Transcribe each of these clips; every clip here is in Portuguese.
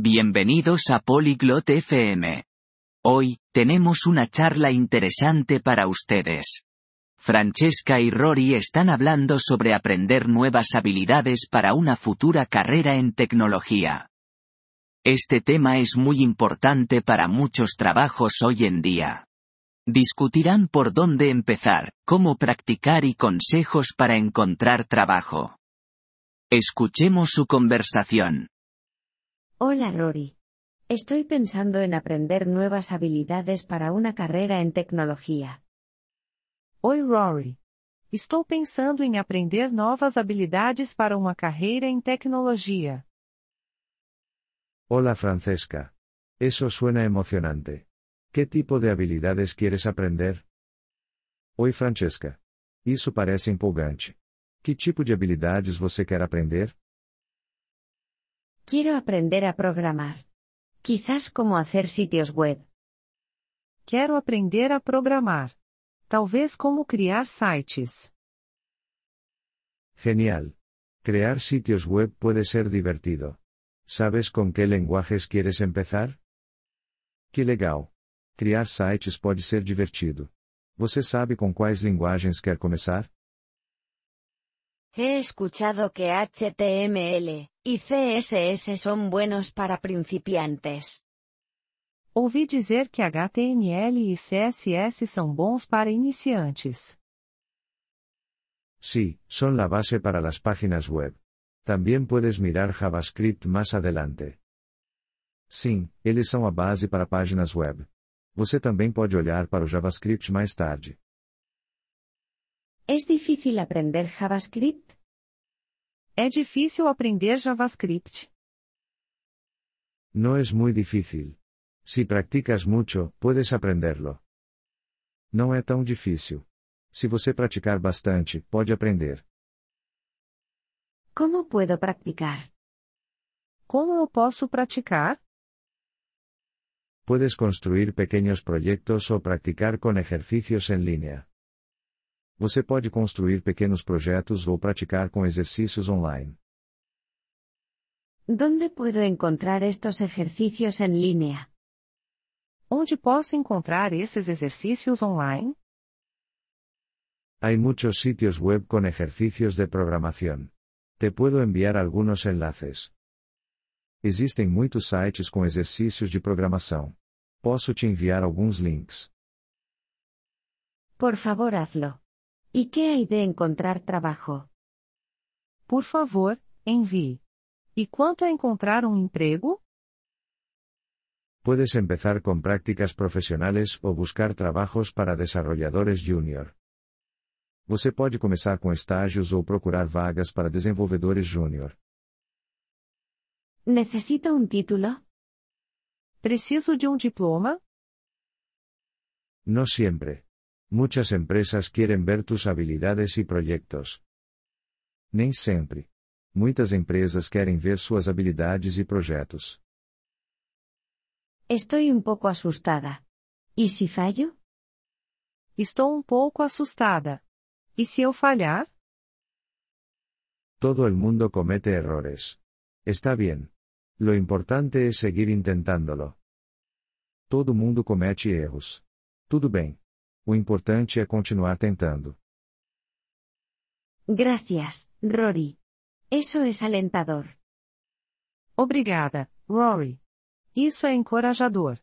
Bienvenidos a Polyglot FM. Hoy, tenemos una charla interesante para ustedes. Francesca y Rory están hablando sobre aprender nuevas habilidades para una futura carrera en tecnología. Este tema es muy importante para muchos trabajos hoy en día. Discutirán por dónde empezar, cómo practicar y consejos para encontrar trabajo. Escuchemos su conversación. Hola Rory. Estoy pensando en aprender nuevas habilidades para una carrera en tecnología. Oi Rory. Estou pensando em aprender novas habilidades para uma carreira em tecnologia. Hola Francesca. Eso suena emocionante. ¿Qué tipo de habilidades quieres aprender? Oi Francesca. Isso parece empolgante. Que tipo de habilidades você quer aprender? Quiero aprender a programar. Quizás cómo hacer sitios web. Quero aprender a programar. Talvez como criar sites. Genial. Crear sitios web puede ser divertido. ¿Sabes con qué lenguajes quieres empezar? Que legal. Criar sites pode ser divertido. Você sabe com quais linguagens quer começar? He escuchado que HTML y CSS son buenos para principiantes. Ouvi dizer que HTML e CSS são bons para iniciantes. Sí, son la base para las páginas web. También puedes mirar JavaScript más adelante. Sim, eles são a base para páginas web. Você também pode olhar para o JavaScript mais tarde. ¿Es difícil aprender JavaScript? É difícil aprender JavaScript. No es muy difícil. Si practicas mucho, puedes aprenderlo. Não é tão difícil. Se você praticar bastante, pode aprender. ¿Cómo puedo practicar? Como eu posso praticar? Puedes construir pequeños proyectos o practicar con ejercicios en línea. Você pode construir pequenos projetos ou praticar com exercícios online. ¿Dónde puedo encontrar estos ejercicios en línea? Onde posso encontrar esses exercícios online? Hay muchos sitios web con ejercicios de programación. Te puedo enviar algunos enlaces. Existem muitos sites com exercícios de programação. Posso te enviar alguns links. Por favor, hazlo. ¿Y qué hay de encontrar trabajo? Por favor, envie. E quanto a encontrar um emprego? Puedes empezar con prácticas profesionales o buscar trabajos para desarrolladores júnior. Você pode começar com estágios ou procurar vagas para desenvolvedores júnior. ¿Necesito un título? Preciso de um diploma? No siempre. Muchas empresas quieren ver tus habilidades y proyectos. Nem sempre. Muitas empresas querem ver suas habilidades e projetos. Estoy un poco asustada. ¿Y si fallo? Estou um pouco assustada. E se eu falhar? Todo el mundo comete errores. Está bien. Lo importante es seguir intentándolo. Todo mundo comete erros. Tudo bem. O importante é continuar tentando. Gracias, Rory. Eso es alentador. Obrigada, Rory. Isso é encorajador.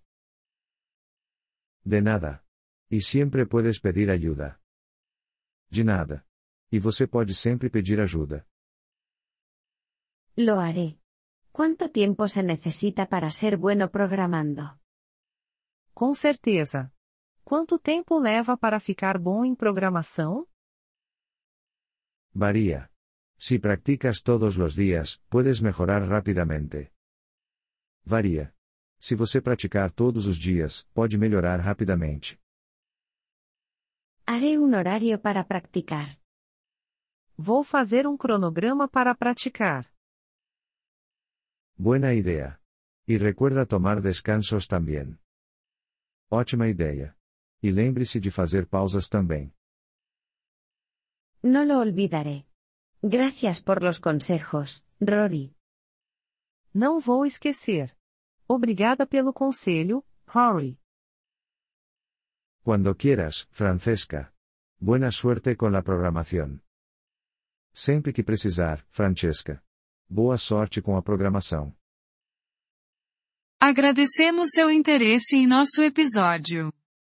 De nada. E sempre puedes pedir ajuda. De nada. E você pode sempre pedir ajuda. Lo haré. ¿Cuánto tiempo se necesita para ser bueno programando? Com certeza. Quanto tempo leva para ficar bom em programação? Varía. Si practicas todos los días, puedes mejorar rápidamente. Varía. Se você praticar todos os dias, pode melhorar rapidamente. Haré un horario para practicar. Vou fazer um cronograma para praticar. Buena idea. Y recuerda tomar descansos también. Ótima ideia. E lembre-se de fazer pausas também. No lo olvidaré. Gracias por los consejos, Rory. Não vou esquecer. Obrigada pelo conselho, Rory. Cuando quieras, Francesca. Buena suerte con la programación. Sempre que precisar, Francesca. Boa sorte com a programação. Agradecemos seu interesse em nosso episódio.